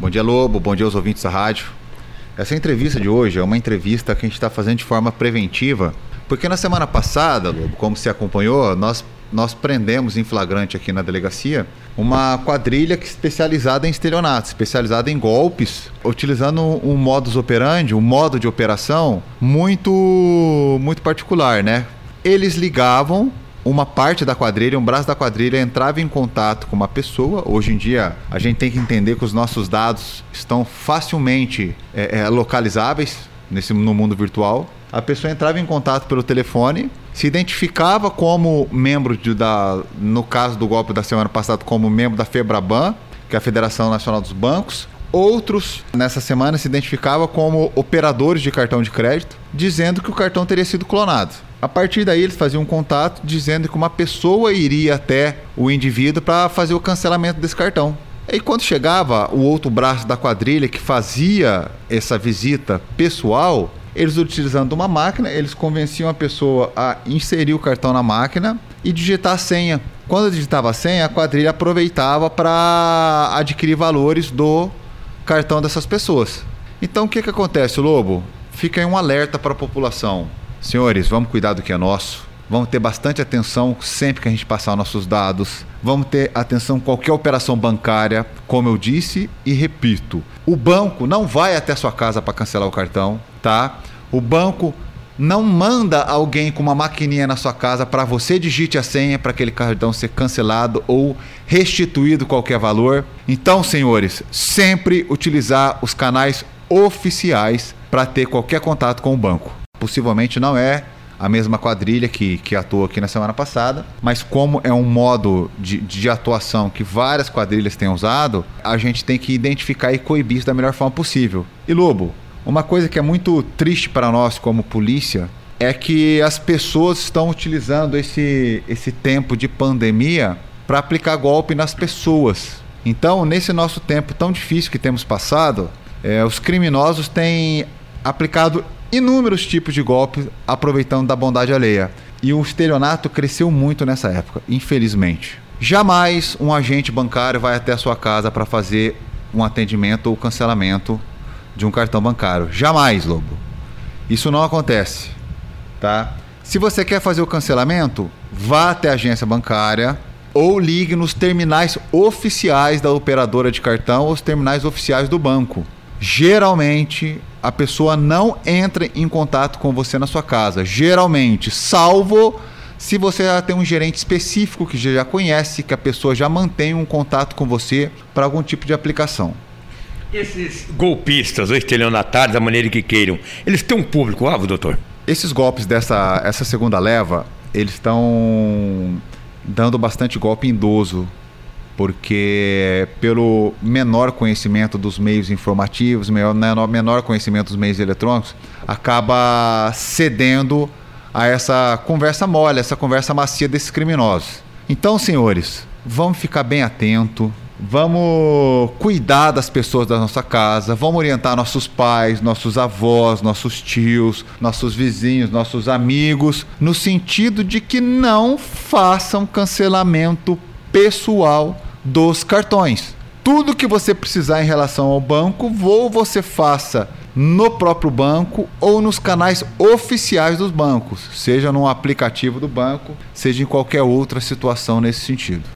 Bom dia, Lobo. Bom dia aos ouvintes da rádio. Essa entrevista de hoje é uma entrevista que a gente está fazendo de forma preventiva, porque na semana passada, Lobo, como você acompanhou, nós, nós prendemos em flagrante aqui na delegacia uma quadrilha que especializada em estelionato, especializada em golpes, utilizando um modus operandi, um modo de operação muito, muito particular, né? Eles ligavam uma parte da quadrilha, um braço da quadrilha entrava em contato com uma pessoa. Hoje em dia, a gente tem que entender que os nossos dados estão facilmente é, é, localizáveis nesse, no mundo virtual. A pessoa entrava em contato pelo telefone, se identificava como membro de, da, no caso do golpe da semana passada, como membro da FEBRABAN, que é a Federação Nacional dos Bancos. Outros, nessa semana, se identificavam como operadores de cartão de crédito, dizendo que o cartão teria sido clonado. A partir daí, eles faziam um contato dizendo que uma pessoa iria até o indivíduo para fazer o cancelamento desse cartão. E quando chegava o outro braço da quadrilha que fazia essa visita pessoal, eles utilizando uma máquina, eles convenciam a pessoa a inserir o cartão na máquina e digitar a senha. Quando digitava a senha, a quadrilha aproveitava para adquirir valores do cartão dessas pessoas. Então o que, que acontece, Lobo? Fica aí um alerta para a população Senhores, vamos cuidar do que é nosso. Vamos ter bastante atenção sempre que a gente passar nossos dados. Vamos ter atenção em qualquer operação bancária, como eu disse e repito. O banco não vai até sua casa para cancelar o cartão, tá? O banco não manda alguém com uma maquininha na sua casa para você digite a senha para aquele cartão ser cancelado ou restituído qualquer valor. Então, senhores, sempre utilizar os canais oficiais para ter qualquer contato com o banco possivelmente não é a mesma quadrilha que, que atuou aqui na semana passada, mas como é um modo de, de atuação que várias quadrilhas têm usado, a gente tem que identificar e coibir isso da melhor forma possível. E Lobo, uma coisa que é muito triste para nós como polícia é que as pessoas estão utilizando esse, esse tempo de pandemia para aplicar golpe nas pessoas. Então, nesse nosso tempo tão difícil que temos passado, é, os criminosos têm aplicado inúmeros tipos de golpes aproveitando da bondade alheia. E o estelionato cresceu muito nessa época, infelizmente. Jamais um agente bancário vai até a sua casa para fazer um atendimento ou cancelamento de um cartão bancário. Jamais, Lobo. Isso não acontece, tá? Se você quer fazer o cancelamento, vá até a agência bancária ou ligue nos terminais oficiais da operadora de cartão ou os terminais oficiais do banco. Geralmente a pessoa não entra em contato com você na sua casa. Geralmente, salvo se você já tem um gerente específico que já conhece, que a pessoa já mantém um contato com você para algum tipo de aplicação. Esses golpistas ou estelionatários, da maneira que queiram, eles têm um público-alvo, doutor? Esses golpes dessa essa segunda leva, eles estão dando bastante golpe idoso porque pelo menor conhecimento dos meios informativos, menor, menor conhecimento dos meios eletrônicos, acaba cedendo a essa conversa mole, essa conversa macia desses criminosos. Então, senhores, vamos ficar bem atento, vamos cuidar das pessoas da nossa casa, vamos orientar nossos pais, nossos avós, nossos tios, nossos vizinhos, nossos amigos, no sentido de que não façam cancelamento pessoal dos cartões. Tudo que você precisar em relação ao banco, ou você faça no próprio banco ou nos canais oficiais dos bancos, seja no aplicativo do banco, seja em qualquer outra situação nesse sentido.